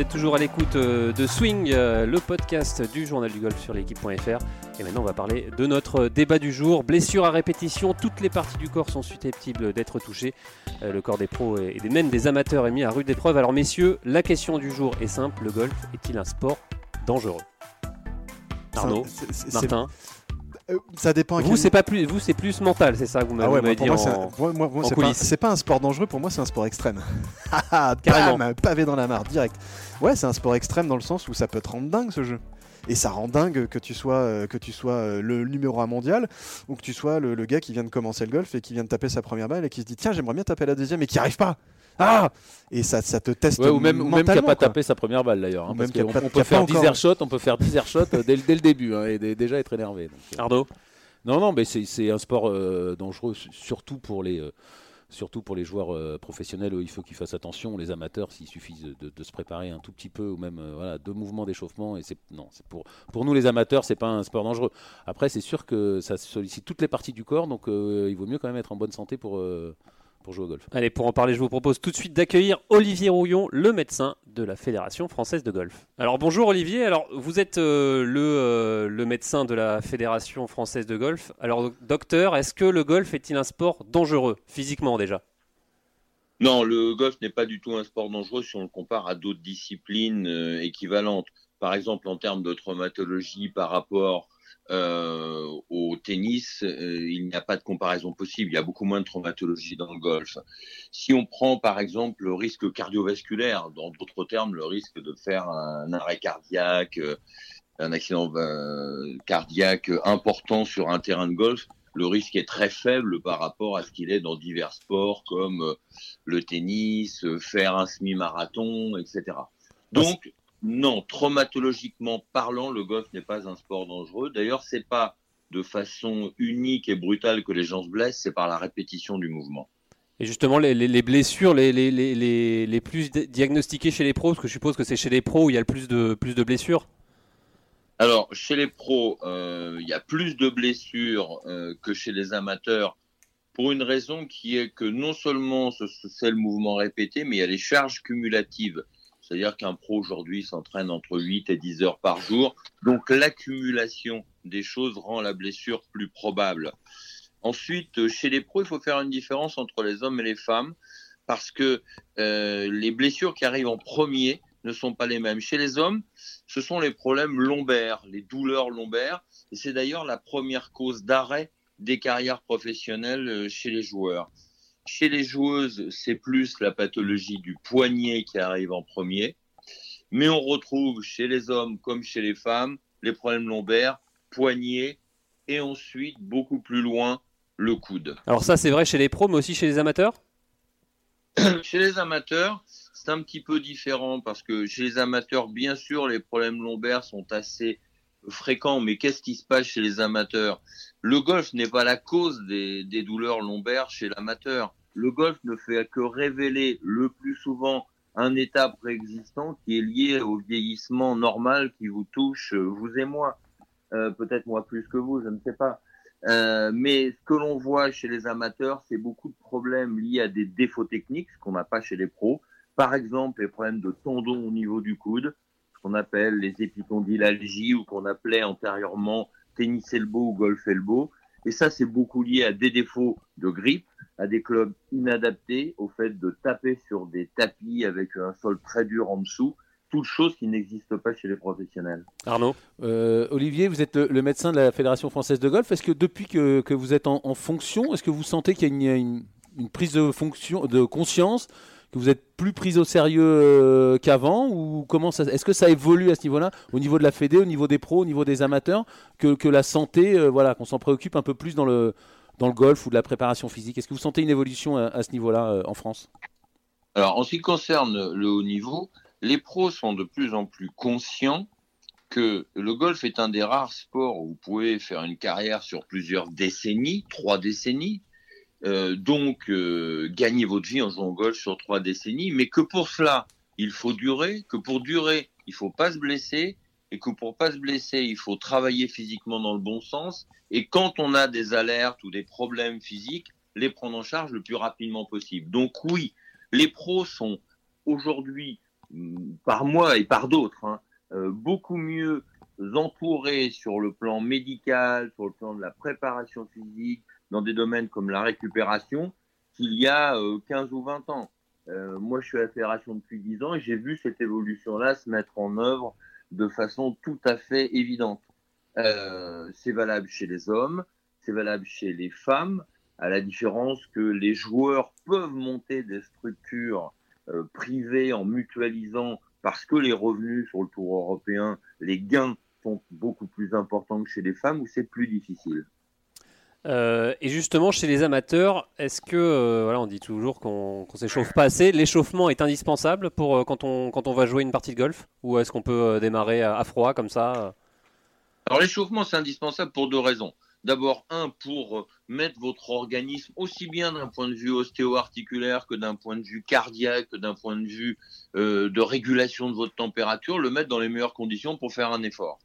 vous êtes toujours à l'écoute euh, de Swing, euh, le podcast du journal du golf sur l'équipe.fr. Et maintenant, on va parler de notre débat du jour. Blessure à répétition, toutes les parties du corps sont susceptibles d'être touchées. Euh, le corps des pros et même des amateurs est mis à rude épreuve. Alors, messieurs, la question du jour est simple le golf est-il un sport dangereux? Arnaud, Martin euh, ça dépend. vous, c'est pas plus, vous, c'est plus mental, c'est ça que vous m'avez ah ouais, dit moi, c'est pas, un sport dangereux. Pour moi, c'est un sport extrême. Carrément. pavé dans la mare, direct. Ouais, c'est un sport extrême dans le sens où ça peut te rendre dingue ce jeu. Et ça rend dingue que tu sois, euh, que tu sois euh, le numéro 1 mondial ou que tu sois le, gars qui vient de commencer le golf et qui vient de taper sa première balle et qui se dit tiens j'aimerais bien taper la deuxième et qui n'y arrive pas. Ah Et ça, ça te teste ou même, même qui n'a pas tapé sa première balle d'ailleurs. Hein, on, peut faire 10 airshots, on peut faire 10 airshots dès, dès le début hein, et déjà être énervé. Donc, Ardo non, non, mais c'est un sport euh, dangereux, surtout pour les, euh, surtout pour les joueurs euh, professionnels. il faut qu'ils fassent attention. Les amateurs, s'il suffit de, se préparer un tout petit peu, ou même voilà, deux mouvements d'échauffement. Et c'est non, c'est pour pour nous les amateurs, c'est pas un sport dangereux. Après, c'est sûr que ça sollicite toutes les parties du corps, donc il vaut mieux quand même être en bonne santé pour pour jouer au golf. Allez, pour en parler, je vous propose tout de suite d'accueillir Olivier Rouillon, le médecin de la Fédération française de golf. Alors bonjour Olivier, alors vous êtes euh, le, euh, le, médecin de la Fédération française de golf. Alors docteur, est-ce que le golf est-il un sport dangereux, physiquement déjà? Non, le golf n'est pas du tout un sport dangereux si on le compare à d'autres disciplines euh, équivalentes. Par exemple, en termes de traumatologie par rapport euh, au tennis, euh, il n'y a pas de comparaison possible. Il y a beaucoup moins de traumatologie dans le golf. Si on prend par exemple le risque cardiovasculaire, dans d'autres termes, le risque de faire un arrêt cardiaque, euh, un accident cardiaque important sur un terrain de golf, le risque est très faible par rapport à ce qu'il est dans divers sports comme le tennis, faire un semi-marathon, etc. Donc, non, traumatologiquement parlant, le golf n'est pas un sport dangereux. D'ailleurs, c'est pas de façon unique et brutale que les gens se blessent, c'est par la répétition du mouvement. Et justement, les, blessures les, les, plus diagnostiquées chez les pros, parce que je suppose que c'est chez les pros où il y a le plus de, plus de blessures Alors, chez les pros, euh, il y a plus de blessures euh, que chez les amateurs, pour une raison qui est que non seulement c'est le mouvement répété, mais il y a les charges cumulatives. C'est-à-dire qu'un pro aujourd'hui s'entraîne entre 8 et 10 heures par jour. Donc l'accumulation des choses rend la blessure plus probable. Ensuite, chez les pros, il faut faire une différence entre les hommes et les femmes parce que euh, les blessures qui arrivent en premier ne sont pas les mêmes. Chez les hommes, ce sont les problèmes lombaires, les douleurs lombaires, et c'est d'ailleurs la première cause d'arrêt des carrières professionnelles euh, chez les joueurs. Chez les joueuses, c'est plus la pathologie du poignet qui arrive en premier. Mais on retrouve chez les hommes comme chez les femmes les problèmes lombaires, poignet et ensuite beaucoup plus loin le coude. Alors ça c'est vrai chez les pros mais aussi chez les amateurs? Chez les amateurs, c'est un petit peu différent parce que chez les amateurs, bien sûr, les problèmes lombaires sont assez fréquents, mais qu'est-ce qui se passe chez les amateurs? Le golf n'est pas la cause des, des douleurs lombaires chez l'amateur. Le golf ne fait que révéler le plus souvent un état préexistant qui est lié au vieillissement normal qui vous touche, euh, vous et moi. Euh, peut-être moi plus que vous, je ne sais pas. Euh, mais ce que l'on voit chez les amateurs, c'est beaucoup de problèmes liés à des défauts techniques, ce qu'on n'a pas chez les pros. Par exemple, les problèmes de tendons au niveau du coude, qu'on appelle les épicondylalgies ou qu'on appelait antérieurement tennis elbow ou golf elbow. Et ça, c'est beaucoup lié à des défauts de grippe, à des clubs inadaptés, au fait de taper sur des tapis avec un sol très dur en dessous, toutes choses qui n'existent pas chez les professionnels. Arnaud euh, Olivier, vous êtes le, médecin de la Fédération française de golf. Est-ce que depuis que, que vous êtes en, fonction, est-ce que vous sentez qu'il y a une, une, prise de, fonction, de conscience que vous êtes plus pris au sérieux euh, qu'avant ou comment ça est-ce que ça évolue à ce niveau-là au niveau de la Fédé, au niveau des pros, au niveau des amateurs que, que la santé euh, voilà, qu'on s'en préoccupe un peu plus dans le dans le golf ou de la préparation physique? Est-ce que vous sentez une évolution à, ce niveau-là euh, en France? Alors, en ce qui concerne le haut niveau, les pros sont de plus en plus conscients que le golf est un des rares sports où vous pouvez faire une carrière sur plusieurs décennies, trois décennies, euh, donc euh, gagner votre vie en jouant au golf sur trois décennies, mais que pour cela, il faut durer, que pour durer, il faut pas se blesser, et que pour pas se blesser, il faut travailler physiquement dans le bon sens. Et quand on a des alertes ou des problèmes physiques, les prendre en charge le plus rapidement possible. Donc oui, les pros sont aujourd'hui par moi et par d'autres, hein, beaucoup mieux entourés sur le plan médical, sur le plan de la préparation physique, dans des domaines comme la récupération, qu'il y a 15 ou 20 ans. moi, je suis à la fédération depuis 10 ans et j'ai vu cette évolution-là se mettre en œuvre de façon tout à fait évidente. Euh, c'est valable chez les hommes, c'est valable chez les femmes, à la différence que les joueurs peuvent monter des structures euh, privées en mutualisant parce que les revenus sur le tour européen, les gains sont beaucoup plus importants que chez les femmes où c'est plus difficile? Euh, et justement, chez les amateurs, est-ce que, voilà, on dit toujours qu'on ne s'échauffe pas assez, l'échauffement est indispensable pour quand, on, quand on va jouer une partie de golf Ou est-ce qu'on peut démarrer à froid comme ça alors l'échauffement, c'est indispensable pour deux raisons. D'abord, un, pour euh, mettre votre organisme aussi bien d'un point de vue ostéo-articulaire que d'un point de vue cardiaque, que d'un point de vue euh, de régulation de votre température, le mettre dans les meilleures conditions pour faire un effort.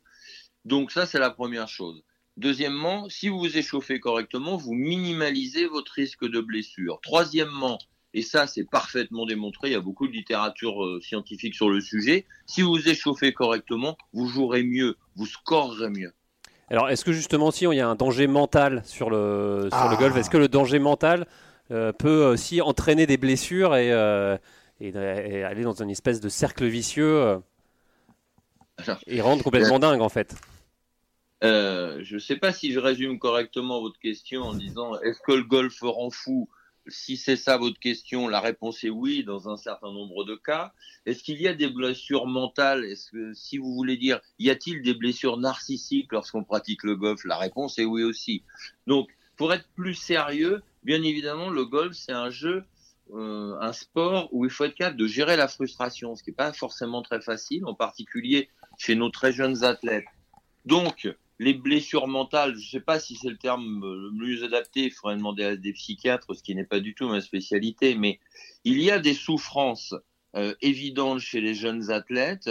Donc ça, c'est la première chose. Deuxièmement, si vous vous échauffez correctement, vous minimalisez votre risque de blessure. Troisièmement, et ça c'est parfaitement démontré, il y a beaucoup de littérature euh, scientifique sur le sujet, si vous vous échauffez correctement, vous jouerez mieux, vous scorerez mieux. Alors est-ce que justement si il y a un danger mental sur le, sur le golf, est-ce que le danger mental euh, peut aussi entraîner des blessures et, euh, et, aller dans une espèce de cercle vicieux et rendre complètement dingue en fait? Je ne sais pas si je résume correctement votre question en disant est-ce que le golf rend fou? Si c'est ça votre question, la réponse est oui dans un certain nombre de cas. Est-ce qu'il y a des blessures mentales? Si vous voulez dire, y a-t-il des blessures narcissiques lorsqu'on pratique le golf? La réponse est oui aussi. Donc, pour être plus sérieux, bien évidemment, le golf c'est un jeu, euh, un sport où il faut être capable de gérer la frustration, ce qui n'est pas forcément très facile, en particulier chez nos très jeunes athlètes. Donc, les blessures mentales, je ne sais pas si c'est le terme le mieux adapté, il faudrait demander à des psychiatres, ce qui n'est pas du tout ma spécialité, mais il y a des souffrances euh, évidentes chez les jeunes athlètes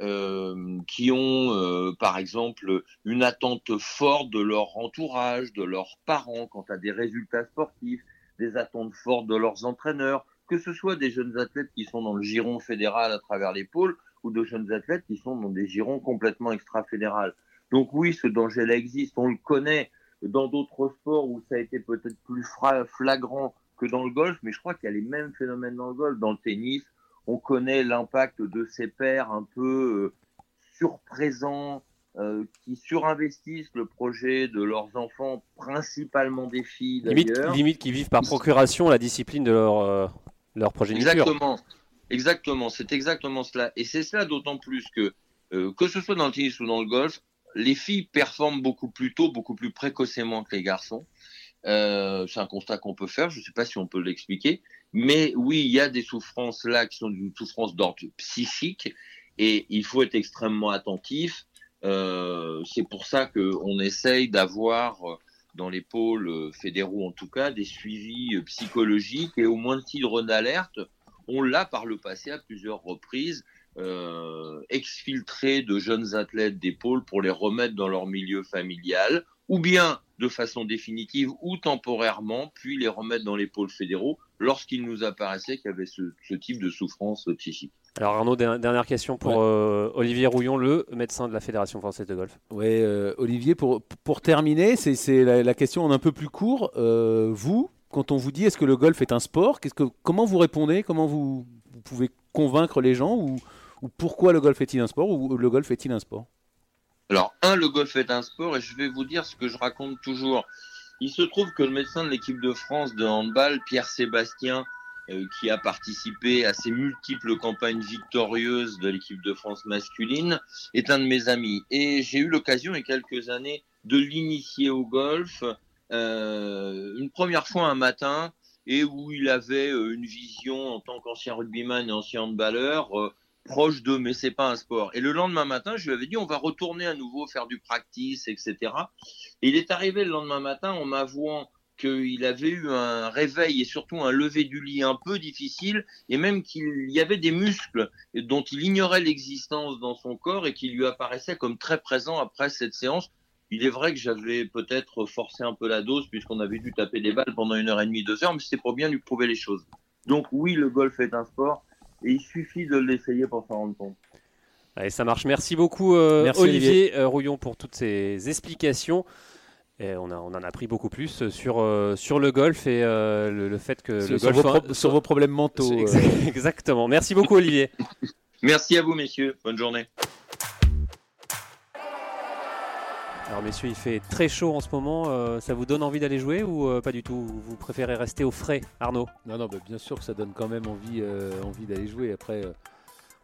euh, qui ont, euh, par exemple, une attente forte de leur entourage, de leurs parents quant à des résultats sportifs, des attentes fortes de leurs entraîneurs, que ce soit des jeunes athlètes qui sont dans le giron fédéral à travers les pôles ou de jeunes athlètes qui sont dans des girons complètement extra-fédérales. Donc oui, ce danger-là existe, on le connaît dans d'autres sports où ça a été peut-être plus flagrant que dans le golf, mais je crois qu'il y a les mêmes phénomènes dans le golf. Dans le tennis, on connaît l'impact de ces pères un peu euh, surprésents, euh, qui surinvestissent le projet de leurs enfants, principalement des filles limite, limite qui vivent par procuration la discipline de leur, euh, leur progéniture. Exactement, exactement, c'est exactement cela. Et c'est cela d'autant plus que, que ce soit dans le tennis ou dans le golf, les filles performent beaucoup plus tôt, beaucoup plus précocement que les garçons. Euh, c'est un constat qu'on peut faire, je ne sais pas si on peut l'expliquer, mais oui, il y a des souffrances là qui sont d'une souffrance d'ordre psychique et il faut être extrêmement attentif. Euh, c'est pour ça qu'on essaye d'avoir dans les pôles fédéraux en tout cas des suivis psychologiques et au moins de titre d'alerte. On l'a par le passé à plusieurs reprises euh, exfiltrer de jeunes athlètes d'épaule pour les remettre dans leur milieu familial, ou bien de façon définitive ou temporairement, puis les remettre dans les pôles fédéraux lorsqu'il nous apparaissait qu'il y avait ce, type de souffrance psychique. Alors Arnaud, dernière question pour euh, Olivier Rouillon, le médecin de la Fédération française de golf. Oui, euh, Olivier, pour, pour terminer, c'est la, question en un peu plus court. vous, quand on vous dit est-ce que le golf est un sport, que, comment vous répondez? Comment vous, vous pouvez convaincre les gens ou, ou pourquoi le golf est-il un sport ou le golf est-il un sport? Alors, un, le golf est un sport et je vais vous dire ce que je raconte toujours. Il se trouve que le médecin de l'équipe de France de handball, Pierre Sébastien, euh, qui a participé à ces multiples campagnes victorieuses de l'équipe de France masculine, est un de mes amis. Et j'ai eu l'occasion, il y a quelques années, de l'initier au golf. Euh, une première fois un matin, et où il avait euh, une vision en tant qu'ancien rugbyman et ancien handballeur proche de mais c'est pas un sport. Et le lendemain matin, je lui avais dit on va retourner à nouveau faire du practice, etc. Et il est arrivé le lendemain matin en m'avouant qu'il avait eu un réveil et surtout un lever du lit un peu difficile et même qu'il y avait des muscles dont il ignorait l'existence dans son corps et qui lui apparaissaient comme très présents après cette séance. Il est vrai que j'avais peut-être forcé un peu la dose puisqu'on avait dû taper des balles pendant une heure et demie, deux heures, mais c'était pour bien lui prouver les choses. Donc oui, le golf est un sport, et il suffit de l'essayer pour s'en rendre compte. Allez, ça marche. Merci beaucoup, euh, Olivier, euh, Rouillon, pour toutes ces explications. Et on, a, on en a appris beaucoup plus sur, euh, sur le golf et le, fait que sur, le golf. Vos sur vos problèmes mentaux. Exactement. Merci beaucoup, Olivier. Merci à vous, messieurs. Bonne journée. Alors messieurs, il fait très chaud en ce moment. ça vous donne envie d'aller jouer ou pas du tout? Vous préférez rester au frais, Arnaud? Non, non, bah, bien sûr que ça donne quand même envie, envie d'aller jouer. Après,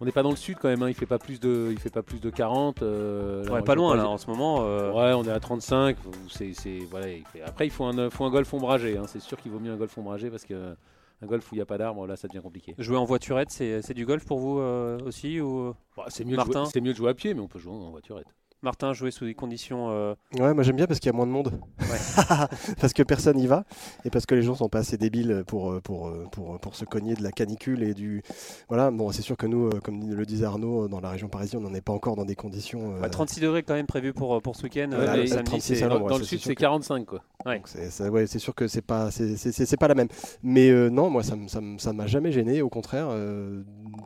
on n'est pas dans le sud quand même, hein. il fait pas plus de, il fait pas plus de 40. Euh, ouais, pas loin là en ce moment. Euh. Ouais, on est à 35. C'est, voilà, Après, il faut un, faut un golf ombragé. Hein. C'est sûr qu'il vaut mieux un golf ombragé parce que un golf où il n'y a pas d'arbres, là, ça devient compliqué. Jouer en voiturette, c'est, du golf pour vous euh, aussi ou bah, c'est mieux, c'est mieux de jouer à pied, mais on peut jouer en voiturette. Martin, jouer sous des conditions. Euh, ouais, moi j'aime bien parce qu'il y a moins de monde. parce que personne n'y va et parce que les gens sont pas assez débiles pour, euh, pour, euh, pour, pour, se cogner de la canicule et du. Voilà, bon, c'est sûr que nous, comme le disait Arnaud, dans la région parisienne, on n'en est pas encore dans des conditions. 36 degrés quand même prévu pour, pour ce week-end. dans, le sud, c'est 45 quoi. Ouais. C'est sûr que c'est pas, c'est pas la même. Mais non, moi ça ça m'a jamais gêné, au contraire.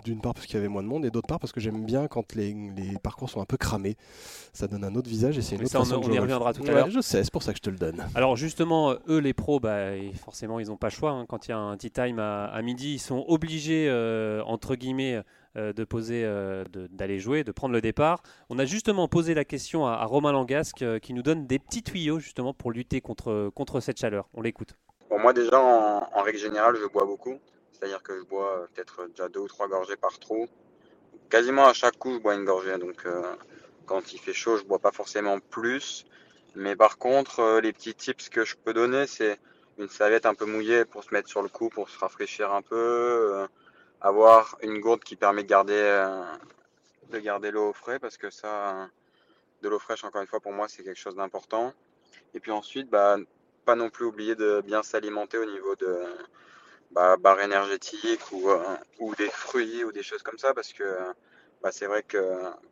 D'une part parce qu'il y avait moins de monde et d'autre part parce que j'aime bien quand les, les parcours sont un peu cramés ça donne un autre visage et c'est une autre ça, on, y reviendra tout à l'heure. Je sais, c'est pour ça que je te le donne. Alors justement, eux les pros, bah, forcément ils n'ont pas le choix. Hein. Quand il y a un tea time à, midi, ils sont obligés euh, entre guillemets euh, de poser, euh, d'aller jouer, de prendre le départ. On a justement posé la question à, Romain Langasque qui nous donne des petits tuyaux justement pour lutter contre, contre cette chaleur. On l'écoute. Bon, moi déjà en, règle générale, je bois beaucoup. C'est-à-dire que je bois peut-être déjà deux ou trois gorgées par trou. Quasiment à chaque coup, je bois une gorgée. Donc quand il fait chaud, je bois pas forcément plus. Mais par contre, euh, les petits tips que je peux donner, c'est une serviette un peu mouillée pour se mettre sur le cou, pour se rafraîchir un peu. Euh, avoir une gourde qui permet de garder, euh, de garder l'eau au frais, parce que ça, de l'eau fraîche, encore une fois, pour moi, c'est quelque chose d'important. Et puis ensuite, bah, pas non plus oublier de bien s'alimenter au niveau de bah, barres énergétiques ou, ou des fruits ou des choses comme ça, parce que bah, c'est vrai que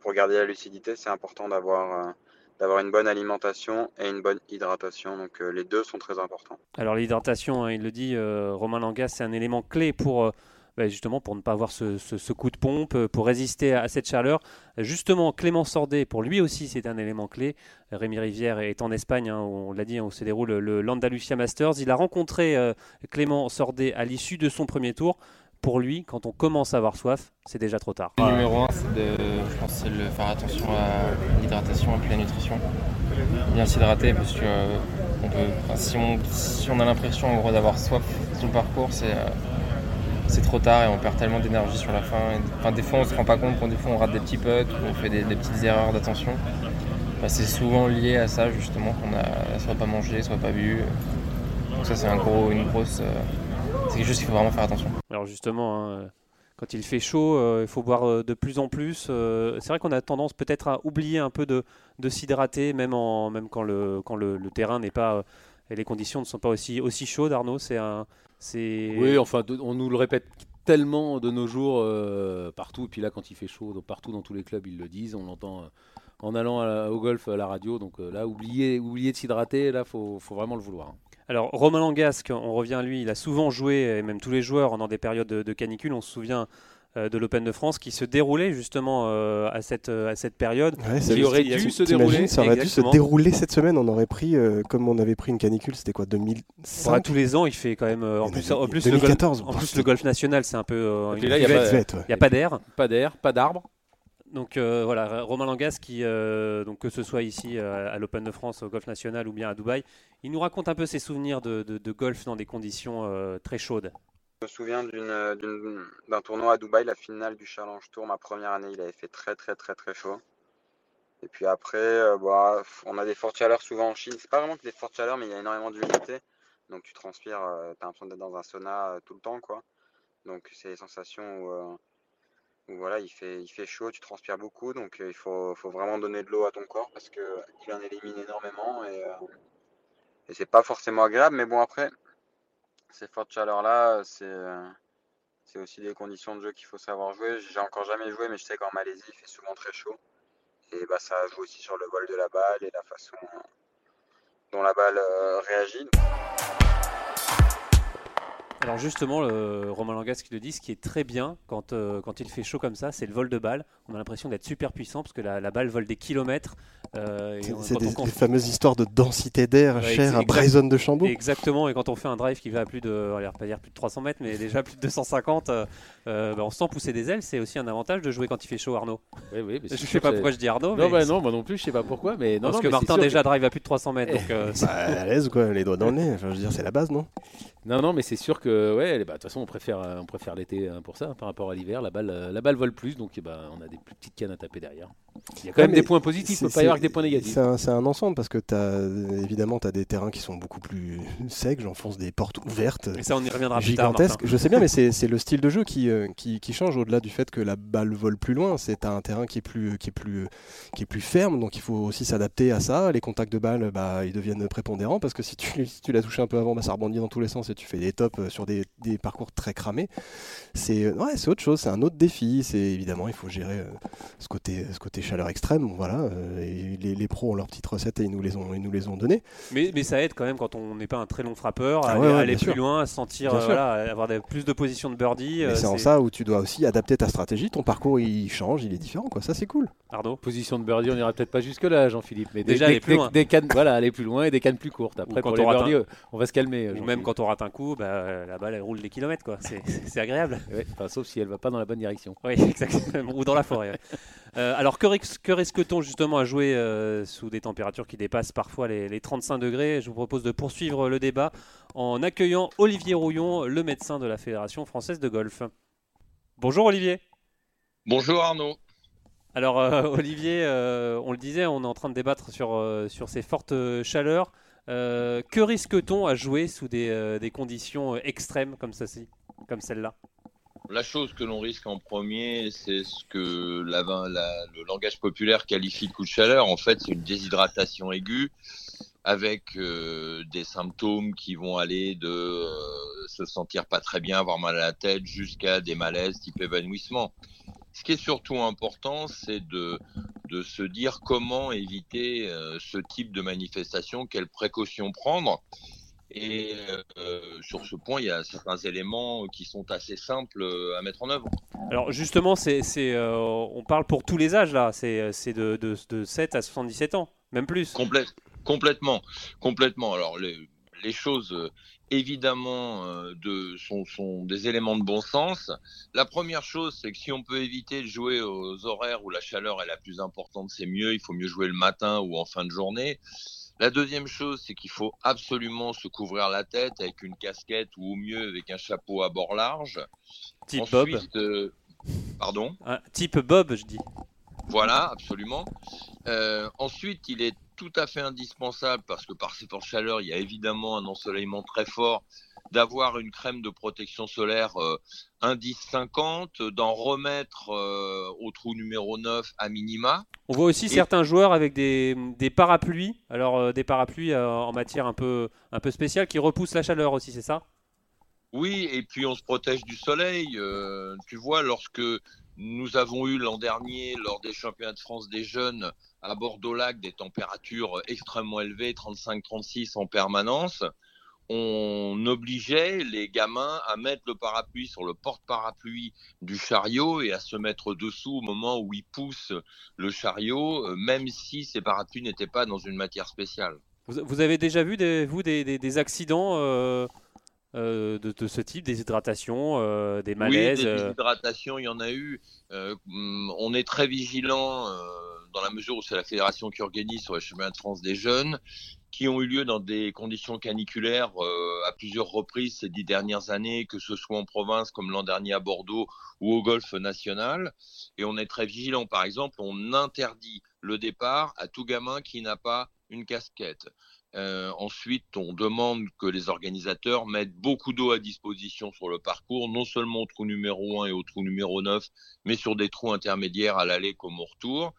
pour garder la lucidité, c'est important d'avoir euh, d'avoir une bonne alimentation et une bonne hydratation. Donc euh, les deux sont très importants. Alors l'hydratation, hein, il le dit, euh, Romain Langas, c'est un élément clé pour bah, justement pour ne pas avoir ce, coup de pompe, pour résister à, cette chaleur. Justement, Clément Sordet, pour lui aussi, c'est un élément clé. Rémi Rivière est en Espagne, hein, on l'a dit, on se déroule le l'Andalusia Masters. Il a rencontré Clément Sordet à l'issue de son premier tour pour lui, quand on commence à avoir soif, c'est déjà trop tard. Le numéro 1, c'est de, je pense, de faire attention à l'hydratation et à la nutrition. Bien s'hydrater parce que euh, on peut, si, on, a l'impression d'avoir soif sur le parcours, euh, c'est trop tard et on perd tellement d'énergie sur la fin. enfin, des fois, on se rend pas compte, des fois, on rate des petits putts ou on fait des, petites erreurs d'attention. Bah, c'est souvent lié à ça, justement, qu'on a soit pas mangé, soit pas bu. Donc ça, c'est un gros, une grosse... Euh, c'est quelque chose qu'il faut vraiment faire attention. Alors justement, hein, quand il fait chaud, euh, il faut boire euh, de plus en plus. Euh, c'est vrai qu'on a tendance peut-être à oublier un peu de, s'hydrater, même, en, même quand le, quand le, terrain n'est pas et les conditions ne sont pas aussi, aussi chaudes, Arnaud. C'est un, c'est. Oui, enfin, on nous le répète tellement de nos jours partout. Et puis là, quand il fait chaud, partout dans tous les clubs, ils le disent. On l'entend en allant au golf à la radio. Donc là, oublier, oublier de s'hydrater, là, faut, faut vraiment le vouloir. Hein. Alors Romain Langasque, on revient à lui, il a souvent joué, et même tous les joueurs dans des périodes de, canicule, on se souvient euh, de l'Open de France qui se déroulait justement euh, à, cette, à cette période. ça aurait dû se dérouler. Ça aurait dû se dérouler cette semaine. On aurait pris, euh, comme on avait pris une canicule, c'était quoi 2005 Tous les ans, il fait quand même. en, plus, en, plus, 2014, le golf, en plus, le golf national, c'est un peu. il n'y a, pas d'air. Pas d'air, pas d'arbres. Donc euh, voilà, Romain Langas, qui, euh, donc, que ce soit ici euh, à l'Open de France, au Golf National ou bien à Dubaï, il nous raconte un peu ses souvenirs de, golf dans des conditions très chaudes. Je me souviens d'un tournoi à Dubaï, la finale du Challenge Tour, ma première année, il avait fait très très très très chaud. Et puis après, bah, on a des fortes chaleurs souvent en Chine. C'est pas vraiment que des fortes chaleurs, mais il y a énormément d'humidité. Donc tu transpires, tu as l'impression d'être dans un sauna tout le temps. quoi. Donc c'est des sensations où voilà, il fait, chaud, tu transpires beaucoup, donc euh, il faut, vraiment donner de l'eau à ton corps parce qu'il en élimine énormément et, euh, et c'est pas forcément agréable. Mais bon, après, ces fortes chaleurs-là, euh, c'est aussi des conditions de jeu qu'il faut savoir jouer. J'ai encore jamais joué, mais je sais qu'en Malaisie, il fait souvent très chaud. Et bah, ça joue aussi sur le vol de la balle et la façon dont la balle réagit. Alors justement, le, Romain Langas qui le dit, ce qui est très bien quand, euh, quand il fait chaud comme ça, c'est le vol de balle. On a l'impression d'être super puissant parce que la, balle vole des kilomètres. Euh, c'est des, fameuses histotres de densité d'air cher à Bryson de Chambou. Exactement, et quand on fait un drive qui va à plus de, pas dire plus de 300 mètres, mais déjà plus de 250, euh, bah, on sent pousser des ailes. C'est aussi un avantage de jouer quand il fait chaud, Arnaud. Oui, oui, je sais pas pourquoi je dis Arnaud. Non, bah non, moi non plus, je sais pas pourquoi, mais non, parce que Martin déjà drive à plus de 300 mètres. donc, bah, à l'aise quoi, les doigts dans le nez. Enfin, je veux dire, c'est la base, non? Non, non, mais c'est sûr que ouais, bah, de toute façon, on préfère, on préfère l'été hein, pour ça, par rapport à l'hiver. La balle, euh, la balle vole plus, donc bah, on a des plus petites cannes à taper derrière. Il y a quand même des points positifs, il ne peut pas y avoir des points négatifs. C'est un, ensemble parce que as, évidemment, tu as des terrains qui sont beaucoup plus secs, j'enfonce des portes ouvertes. Et ça, on y reviendra gigantesques. Je sais bien, mais c'est le style de jeu qui, euh, qui, qui, change au-delà du fait que la balle vole plus loin. C'est un terrain qui est, plus, qui, est plus, qui est plus ferme, donc il faut aussi s'adapter à ça. Les contacts de balle, bah, ils deviennent prépondérants parce que si tu, si tu l'as touché un peu avant, bah, ça rebondit dans tous les sens et tu fais des tops euh, sur des, des parcours très cramés. C'est ouais, autre chose, c'est un autre défi. C'est évidemment, il faut gérer euh, ce, côté, ce côté chaleur extrême. Voilà, euh, et les, pros ont leurs petites recettes et ils nous les ont, ils nous les ont données. Mais, mais ça aide quand même quand on n'est pas un très long frappeur à ah aller, plus loin, à sentir, voilà, avoir plus de positions de birdie. c'est en ça où tu dois aussi adapter ta stratégie. Ton parcours il change, il est différent, quoi. Ça c'est cool. Arnaud Position de birdie, on ira peut-être pas jusque là, Jean-Philippe, mais déjà des, aller plus loin. Des, cannes, voilà, aller plus loin et des cannes plus courtes. Après, quand pour on les birdies, on va se calmer. Ou même quand on rate un coup, bah, la balle elle roule des kilomètres, quoi. C'est agréable. sauf si elle va pas dans la bonne direction. Oui, exactement. Ou dans la forêt. Euh, alors, que, risque-t-on justement à jouer euh, sous des températures qui dépassent parfois les, 35 degrés? Je vous propose de poursuivre le débat en accueillant Olivier Rouillon, le médecin de la Fédération française de golf. Bonjour Olivier. Bonjour Arnaud. Alors euh, Olivier, on le disait, on est en train de débattre sur, sur ces fortes chaleurs. que risque-t-on à jouer sous des, des conditions extrêmes comme, comme celle-là? La chose que l'on risque en premier, c'est ce que le langage populaire qualifie de coup de chaleur. En fait, c'est une déshydratation aiguë avec euh, des symptômes qui vont aller de euh, se sentir pas très bien, avoir mal à la tête, jusqu'à des malaises type évanouissement. Ce qui est surtout important, c'est de, de se dire comment éviter euh, ce type de manifestation, quelles précautions prendre. Et euh, sur ce point, il y a certains éléments qui sont assez simples euh, à mettre en œuvre. Alors justement, c'est, euh, on parle pour tous les âges là, c'est, de, de, de, 7 à 77 ans, même plus. complètement, complètement. Alors les, les choses évidemment de, sont, sont, des éléments de bon sens. La première chose, c'est que si on peut éviter de jouer aux horaires où la chaleur est la plus importante, c'est mieux. Il faut mieux jouer le matin ou en fin de journée. La deuxième chose, c'est qu'il faut absolument se couvrir la tête avec une casquette ou au mieux avec un chapeau à bord large. Type Bob. Euh, pardon? Type Bob, je dis. Voilà, absolument. Euh, ensuite, il est tout à fait indispensable parce que par ces fortes chaleurs, il y a évidemment un ensoleillement très fort d'avoir une crème de protection solaire euh, indice 50, d'en remettre euh, au trou numéro 9 à minima. On voit aussi certains joueurs avec des, des parapluies, alors euh, des parapluies en matière un peu, un peu spéciale qui repoussent la chaleur aussi, c'est ça? Oui, et puis on se protège du soleil. tu vois, lorsque nous avons eu l'an dernier, lors des championnats de France des jeunes, à Bordeaux-Lac, des températures extrêmement élevées, 35-36 en permanence on obligeait les gamins à mettre le parapluie sur le porte-parapluie du chariot et à se mettre dessous au moment où ils poussent le chariot, euh, même si ces parapluies n'étaient pas dans une matière spéciale. Vous, avez déjà vu, vous, des, accidents euh, euh, de, ce type, des hydratations, des malaises Oui, des déshydratations, il y en a eu. Mm, on est très vigilant dans la mesure où c'est la fédération qui organise sur les chemins de France des jeunes qui ont eu lieu dans des conditions caniculaires euh, à plusieurs reprises ces dix dernières années, que ce soit en province comme l'an dernier à Bordeaux ou au Golfe national. Et on est très vigilant. Par exemple, on interdit le départ à tout gamin qui n'a pas une casquette. Euh, ensuite, on demande que les organisateurs mettent beaucoup d'eau à disposition sur le parcours, non seulement au trou numéro 1 et au trou numéro 9, mais sur des trous intermédiaires à l'aller comme au retour.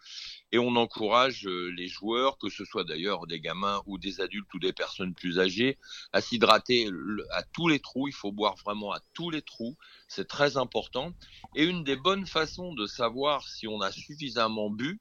Et on encourage euh, les joueurs, que ce soit d'ailleurs des gamins ou des adultes ou des personnes plus âgées, à s'hydrater à tous les trous. Il faut boire vraiment à tous les trous. C'est très important. Et une des bonnes façons de savoir si on a suffisamment bu,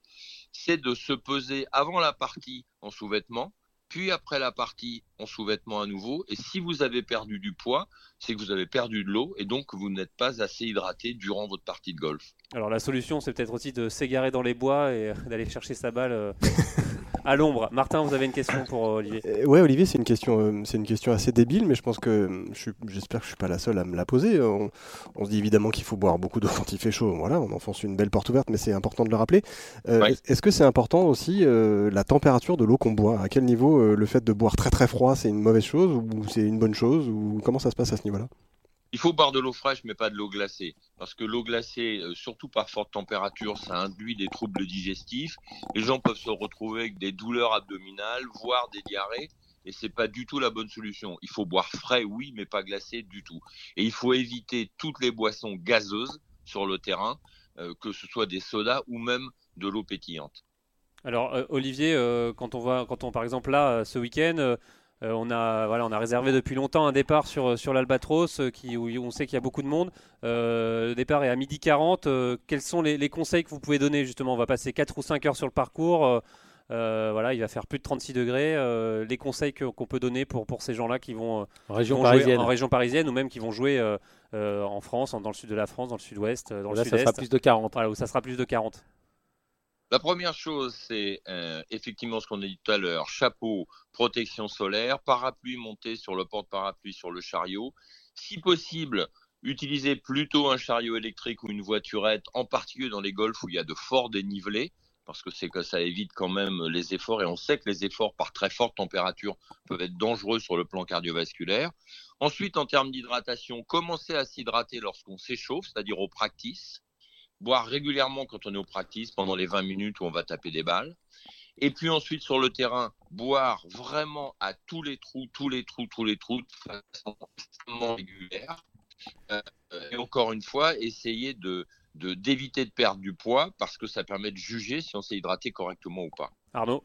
c'est de se peser avant la partie en sous-vêtements puis après la partie en sous-vêtements à nouveau. Et si vous avez perdu du poids, c'est que vous avez perdu de l'eau et donc vous n'êtes pas assez hydraté durant votre partie de golf. Alors la solution, c'est peut-être aussi de s'égarer dans les bois et d'aller chercher sa balle euh, à l'ombre. Martin, vous avez une question pour euh, Olivier euh, Ouais, Olivier, c'est une question, euh, c'est une question assez débile, mais je pense que j'espère que je suis pas la seule à me la poser. On, se dit évidemment qu'il faut boire beaucoup d'eau quand il fait chaud. Voilà, on enfonce une belle porte ouverte, mais c'est important de le rappeler. Est-ce que c'est important aussi la température de l'eau qu'on boit? À quel niveau le fait de boire très très froid, c'est une mauvaise chose ou c'est une bonne chose ou comment ça se passe à ce niveau-là? Il faut boire de l'eau fraîche, mais pas de l'eau glacée. Parce que l'eau glacée, euh, surtout par forte température, ça induit des troubles digestifs. Les gens peuvent se retrouver avec des douleurs abdominales, voire des diarrhées. Et c'est pas du tout la bonne solution. Il faut boire frais, oui, mais pas glacé du tout. Et il faut éviter toutes les boissons gazeuses sur le terrain, euh, que ce soit des sodas ou même de l'eau pétillante. Alors euh, Olivier, quand on va, quand on par exemple là ce week-end, euh, on, a, voilà, on a réservé depuis longtemps un départ sur, sur l'Albatros euh, qui, où on sait qu'il y a beaucoup de monde. Euh, le départ est à midi 40. quels sont les, conseils que vous pouvez donner justement? On va passer 4 ou 5 heures sur le parcours. voilà, il va faire plus de 36 degrés. les conseils qu'on peut donner pour, pour ces gens-là qui vont, en, région parisienne. en région parisienne ou même qui vont jouer en France, dans le sud de la France, dans le sud-ouest, dans Là, le sud-est. Ça sera plus de 40. Voilà, où ça sera plus de 40. La première chose, c'est euh, effectivement ce qu'on a dit tout à l'heure, chapeau, protection solaire, parapluie monté sur le porte-parapluie sur le chariot. Si possible, utilisez plutôt un chariot électrique ou une voiturette, en particulier dans les golfs où il y a de forts dénivelés, parce que c'est que ça évite quand même les efforts, et on sait que les efforts par très forte température peuvent être dangereux sur le plan cardiovasculaire. Ensuite, en termes d'hydratation, commencez à s'hydrater lorsqu'on s'échauffe, c'est-à-dire au practice boire régulièrement quand on est au practice pendant les 20 minutes où on va taper des balles. Et puis ensuite sur le terrain, boire vraiment à tous les trous, tous les trous, tous les trous de façon extrêmement régulière. Euh, et encore une fois, essayer de d'éviter de, perdre du poids parce que ça permet de juger si on s'est hydraté correctement ou pas. Arnaud?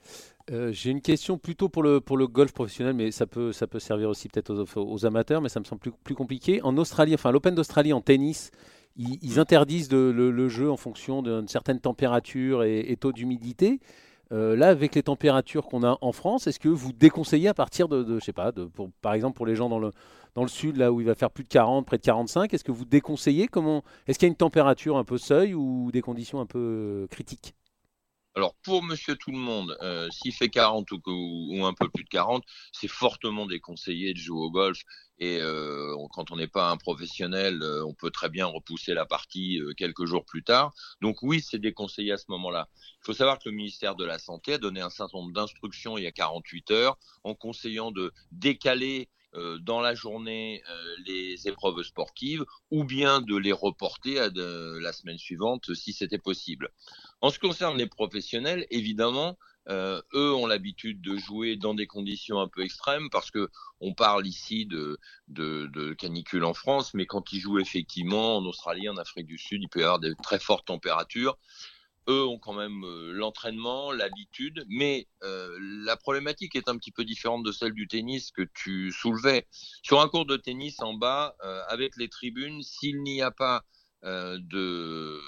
Euh, J'ai une question plutôt pour le, pour le golf professionnel, mais ça peut, ça peut servir aussi peut-être aux, aux, amateurs, mais ça me semble plus, plus compliqué. En Australie, enfin l'Open d'Australie en tennis, ils, interdisent le, jeu en fonction d'une certaine température et, taux d'humidité. Euh, là, avec les températures qu'on a en France, est-ce que vous déconseillez à partir de, je sais pas, de, pour, par exemple pour les gens dans le, dans le sud, là où il va faire plus de 40, près de 45, est-ce que vous déconseillez comment Est-ce qu'il y a une température un peu seuil ou des conditions un peu euh, critiques? Alors pour monsieur tout le monde, euh, s'il fait 40 ou, un peu plus de 40, c'est fortement déconseillé de jouer au golf. Et euh, quand on n'est pas un professionnel, euh, on peut très bien repousser la partie quelques jours plus tard. Donc oui, c'est déconseillé à ce moment-là. Il faut savoir que le ministère de la Santé a donné un certain nombre d'instructions il y a 48 heures en conseillant de décaler dans la journée euh, les épreuves sportives ou bien de les reporter à la semaine suivante si c'était possible. En ce qui concerne les professionnels, évidemment, euh, eux ont l'habitude de jouer dans des conditions un peu extrêmes parce que on parle ici de, de, de, canicule en France, mais quand ils jouent effectivement en Australie, en Afrique du Sud, il peut y avoir de très fortes températures eux ont quand même euh, l'entraînement, l'habitude, mais euh, la problématique est un petit peu différente de celle du tennis que tu soulevais. Sur un cours de tennis en bas, euh, avec les tribunes, s'il n'y a pas de,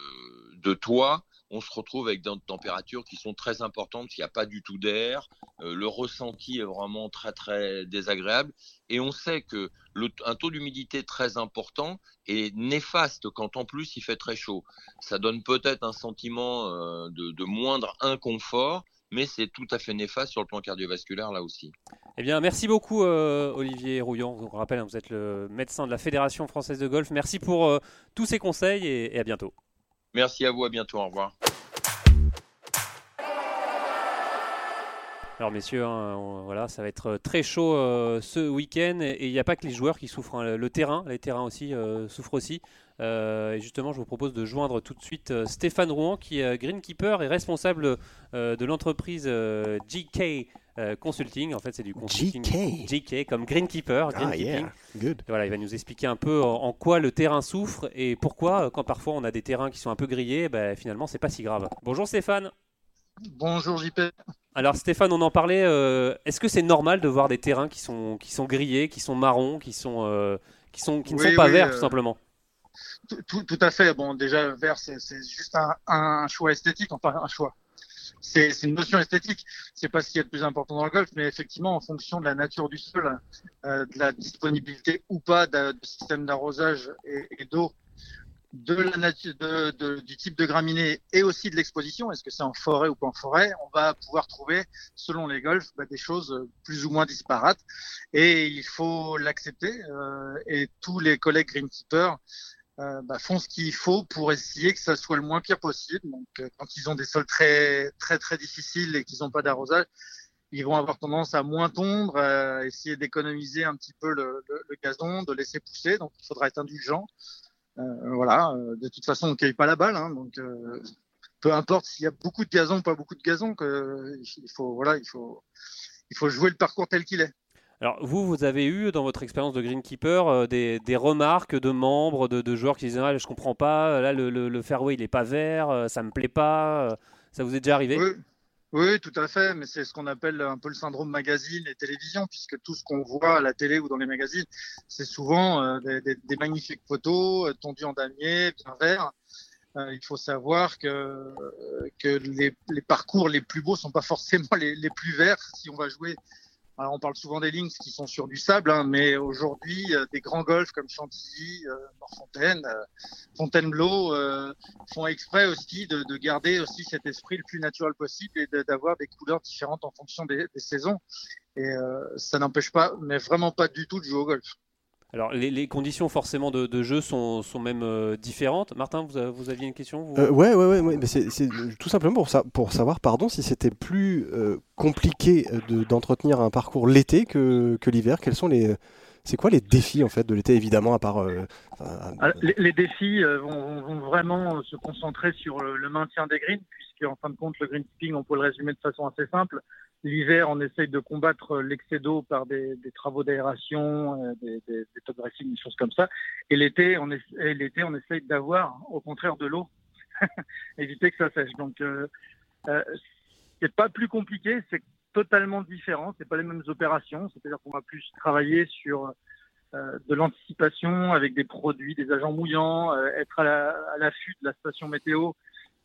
de toit, on se retrouve avec des températures qui sont très importantes, il n'y a pas du tout d'air, euh, le ressenti est vraiment très très désagréable et on sait que un taux d'humidité très important est néfaste quand en plus il fait très chaud. Ça donne peut-être un sentiment euh, de, moindre inconfort, mais c'est tout à fait néfaste sur le plan cardiovasculaire là aussi. Eh bien, merci beaucoup euh, Olivier Rouillon. Vous rappelle, hein, vous êtes le médecin de la Fédération française de golf. Merci pour tous ces conseils et à bientôt. Merci à vous, à bientôt, au revoir. Alors messieurs, hein, voilà, ça va être très chaud euh, ce week-end et il n'y a pas que les joueurs qui souffrent, hein. le terrain, les terrains aussi euh, souffrent aussi. Euh, et justement, je vous propose de joindre tout de suite Stéphane Rouen qui est greenkeeper et responsable de l'entreprise GK Consulting. En fait, c'est du consulting. GK. GK comme greenkeeper. Ah, yeah. Good. Voilà, il va nous expliquer un peu en, quoi le terrain souffre et pourquoi, quand parfois on a des terrains qui sont un peu grillés, ben, finalement, c'est pas si grave. Bonjour Stéphane. Bonjour JP. Alors Stéphane, on en parlait. Euh, est-ce que c'est normal de voir des terrains qui sont, qui sont grillés, qui sont marrons, qui, sont, euh, qui, sont, qui ne sont pas verts tout euh, simplement? Tout, à fait. Bon, déjà, vert, c'est juste un, choix esthétique, enfin un choix. c'est une notion esthétique. C'est pas ce qui est le plus important dans le golf, mais effectivement, en fonction de la nature du sol, euh, de la disponibilité ou pas de, système d'arrosage et, d'eau, de la nature, de, du type de graminées et aussi de l'exposition, est-ce que c'est en forêt ou pas en forêt, on va pouvoir trouver, selon les golfs, bah, des choses plus ou moins disparates. Et il faut l'accepter. Euh, et tous les collègues greenkeepers euh, bah, font ce qu'il faut pour essayer que ça soit le moins pire possible. Donc, euh, quand ils ont des sols très très très difficiles et qu'ils n'ont pas d'arrosage, ils vont avoir tendance à moins tondre, à essayer d'économiser un petit peu le, le, gazon, de laisser pousser. Donc, il faudra être indulgent. Euh, voilà. Euh, de toute façon, on ne cueille pas la balle, hein, donc peu importe s'il y a beaucoup de gazon ou pas beaucoup de gazon, que, il faut voilà, il faut il faut jouer le parcours tel qu'il est. Alors vous, vous avez eu dans votre expérience de greenkeeper euh, des, remarques de membres, de, joueurs qui disaient ah, je comprends pas, là le, fairway il est pas vert, euh, ça me plaît pas. Euh, ça vous est déjà arrivé? Oui. tout à fait, mais c'est ce qu'on appelle un peu le syndrome magazine et télévision, puisque tout ce qu'on voit à la télé ou dans les magazines, c'est souvent des, magnifiques photos tondues en damier, bien vert. il faut savoir que, les, parcours les plus beaux sont pas forcément les plus verts si on va jouer on parle souvent des links qui sont sur du sable, hein, mais aujourd'hui, euh, des grands golfs comme Chantilly, euh, Morfontaine, euh, Fontainebleau font exprès aussi de, garder aussi cet esprit le plus naturel possible et d'avoir des couleurs différentes en fonction des, des saisons. Et ça n'empêche pas, mais vraiment pas du tout de jouer au golf. Alors, les, conditions forcément de, jeu sont, même euh, différentes. Martin, vous, aviez une question Oui, euh, ouais, ouais, ouais, Mais c'est tout simplement pour, ça, pour savoir, pardon, si c'était plus euh, compliqué d'entretenir un parcours l'été que, que l'hiver. Quels sont les c'est quoi les défis en fait de l'été évidemment à part ah, les, défis vont, vraiment se concentrer sur le maintien des greens puisque en fin de compte le green on peut le résumer de façon assez simple L'hiver, on essaye de combattre l'excès d'eau par des, travaux d'aération, euh, des, des, des top dressing, des choses comme ça. Et l'été, on, essaye d'avoir, au contraire, de l'eau, éviter que ça sèche. Donc, euh, euh, c'est pas plus compliqué, c'est totalement différent. C'est pas les mêmes opérations. C'est-à-dire qu'on va plus travailler sur euh, de l'anticipation avec des produits, des agents mouillants, être à l'affût de la station météo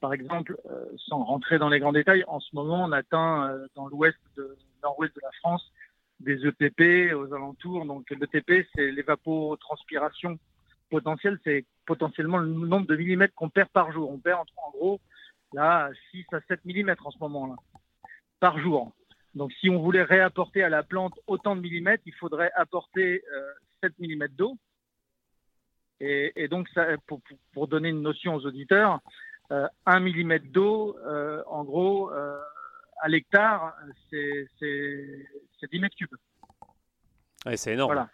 par exemple, euh, sans rentrer dans les grands détails, en ce moment, on atteint euh, dans l'ouest, de, nord-ouest de la France, des ETP aux alentours. Donc, l'ETP, c'est l'évapotranspiration potentielle, c'est potentiellement le nombre de millimètres qu'on perd par jour. On perd en gros, là, 6 à 7 millimètres en ce moment-là, par jour. Donc, si on voulait réapporter à la plante autant de millimètres, il faudrait apporter 7 euh, millimètres d'eau. Et, donc, pour, donner une notion aux auditeurs, 1 euh, mm d'eau, euh, en gros, euh, à l'hectare, c'est 10 mètres cubes. c'est énorme. Voilà.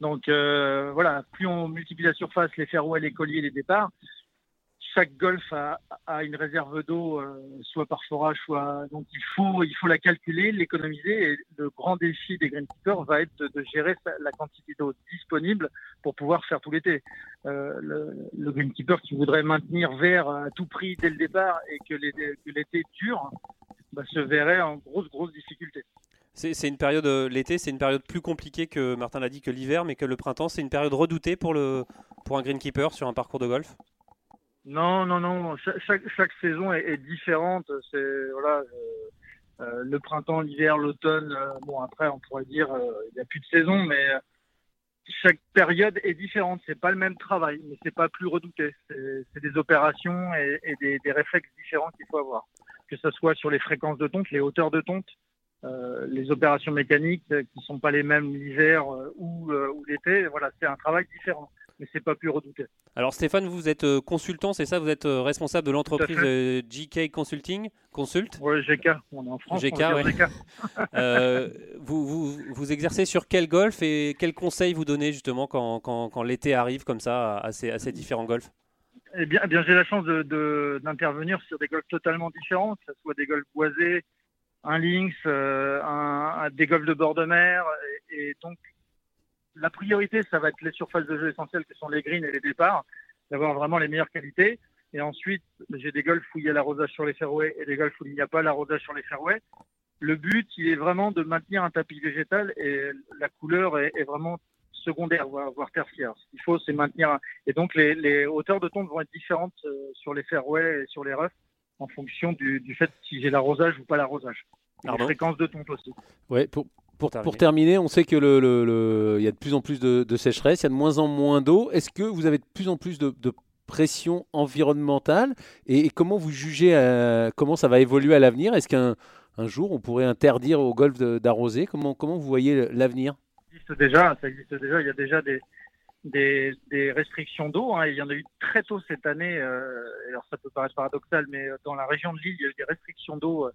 Donc voilà, plus on multiplie la surface, les fairways, les colliers, les départs, chaque golf a, une réserve d'eau, euh, soit par forage, soit donc il faut il faut la calculer, l'économiser. Et le grand défi des greenkeepers va être de, gérer la quantité d'eau disponible pour pouvoir faire tout l'été. Euh, le, greenkeeper qui voudrait maintenir vert à tout prix dès le départ et que l'été dure, bah, se verrait en grosse grosse difficulté. C'est une période, euh, l'été, c'est une période plus compliquée que Martin l'a dit que l'hiver, mais que le printemps, c'est une période redoutée pour, le, pour un greenkeeper sur un parcours de golf? Non, non, non. Chaque, saison est, différente. C'est voilà, euh, euh, le printemps, l'hiver, l'automne. Euh, bon, après, on pourrait dire il n'y a plus de saison, mais chaque période est différente. C'est pas le même travail, mais c'est pas plus redouté. C'est des opérations et, des, des, réflexes différents qu'il faut avoir. Que ce soit sur les fréquences de tonte, les hauteurs de tonte, les opérations mécaniques qui sont pas les mêmes l'hiver ou, ou l'été. Voilà, c'est un travail différent mais c'est pas plus redouté. Alors Stéphane, vous êtes euh, consultant, c'est ça? Vous êtes euh, responsable de l'entreprise euh, GK Consulting? Consult? Oui, GK, on est en France. GK, vous, vous, vous, exercez sur quel golf et quels conseils vous donnez justement quand, quand, quand l'été arrive comme ça à ces, à ces différents golfs? Eh bien, eh bien j'ai la chance d'intervenir de, sur des golfs totalement différents, que ce soit des golfs boisés, un links, un, des golfs de bord de mer, et, et donc la priorité, ça va être les surfaces de jeu essentielles que sont les greens et les départs, d'avoir vraiment les meilleures qualités. Et ensuite, j'ai des golfs où il y a l'arrosage sur les fairways et des golfs où il n'y a pas l'arrosage sur les fairways. Le but, il est vraiment de maintenir un tapis végétal et la couleur est, vraiment secondaire, voire, tertiaire. Ce qu'il faut, c'est maintenir. Et donc, les, hauteurs de tonte vont être différentes euh, sur les fairways et sur les roughs en fonction du, fait si j'ai l'arrosage ou pas l'arrosage. La fréquence de tonte aussi. Ouais, pour, pour, pour, terminer. on sait que le, le, y a de plus en plus de, sécheresse, il y a de moins en moins d'eau. Est-ce que vous avez de plus en plus de, pression environnementale et, comment vous jugez euh, comment ça va évoluer à l'avenir? Est-ce qu'un un jour on pourrait interdire au golf d'arroser? Comment, comment vous voyez l'avenir? Ça existe déjà, ça existe déjà. Il y a déjà des, des, restrictions d'eau. Hein. Il y en a eu très tôt cette année. Euh, alors ça peut paraître paradoxal, mais dans la région de Lille, il y a eu des restrictions d'eau euh,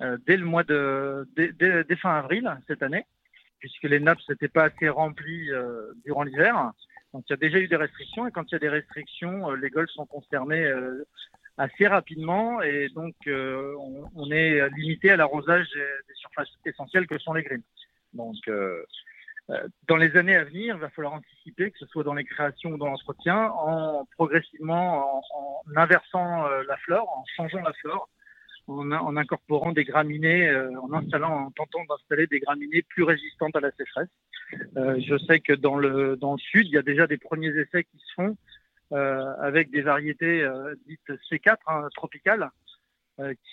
dès le mois de dès, fin avril cette année, puisque les nappes n'étaient pas assez remplies euh, durant l'hiver. Donc il y a déjà eu des restrictions et quand il y a des restrictions, euh, les golfs sont concernés assez rapidement et donc on, est limité à l'arrosage des, surfaces essentielles que sont les greens. Donc dans les années à venir, il va falloir anticiper, que ce soit dans les créations ou dans l'entretien, en progressivement en, en inversant la flore, en changeant la flore, en, incorporant des graminées, euh, en installant, en tentant d'installer des graminées plus résistantes à la sécheresse. Euh, je sais que dans le dans le sud, il y a déjà des premiers essais qui se font euh, avec des variétés dites C4 hein, tropicales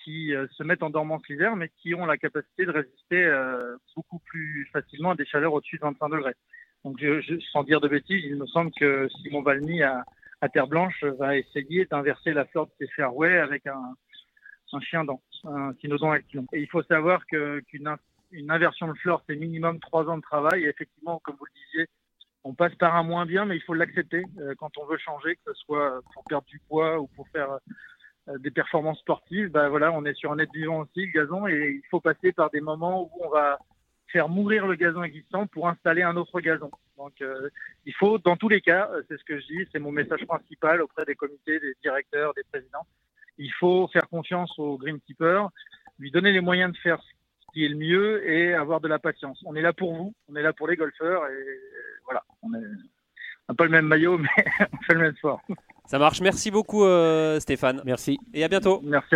qui se mettent en dormance l'hiver, mais qui ont la capacité de résister beaucoup plus facilement à des chaleurs au-dessus de 25 degrés. Donc, je, sans dire de bêtises, il me semble que Simon Valmy à, à Terre Blanche va essayer d'inverser la flore de ses fairways avec un, un chien dent, un cynodon activant. Et il faut savoir qu'une une inversion de flore, c'est minimum trois ans de travail. Et effectivement, comme vous le disiez, on passe par un moins bien, mais il faut l'accepter euh, quand on veut changer, que ce soit pour perdre du poids ou pour faire euh, des performances sportives. Bah voilà, on est sur un être vivant aussi, le gazon, et il faut passer par des moments où on va faire mourir le gazon existant pour installer un autre gazon. Donc, euh, il faut, dans tous les cas, c'est ce que je dis, c'est mon message principal auprès des comités, des directeurs, des présidents, il faut faire confiance au greenkeeper, lui donner les moyens de faire ce qui est le mieux et avoir de la patience. On est là pour vous, on est là pour les golfeurs et voilà, on n'a pas le même maillot, mais on fait le même sport. Ça marche. Merci beaucoup, euh, Stéphane. Merci. Et à bientôt. Merci.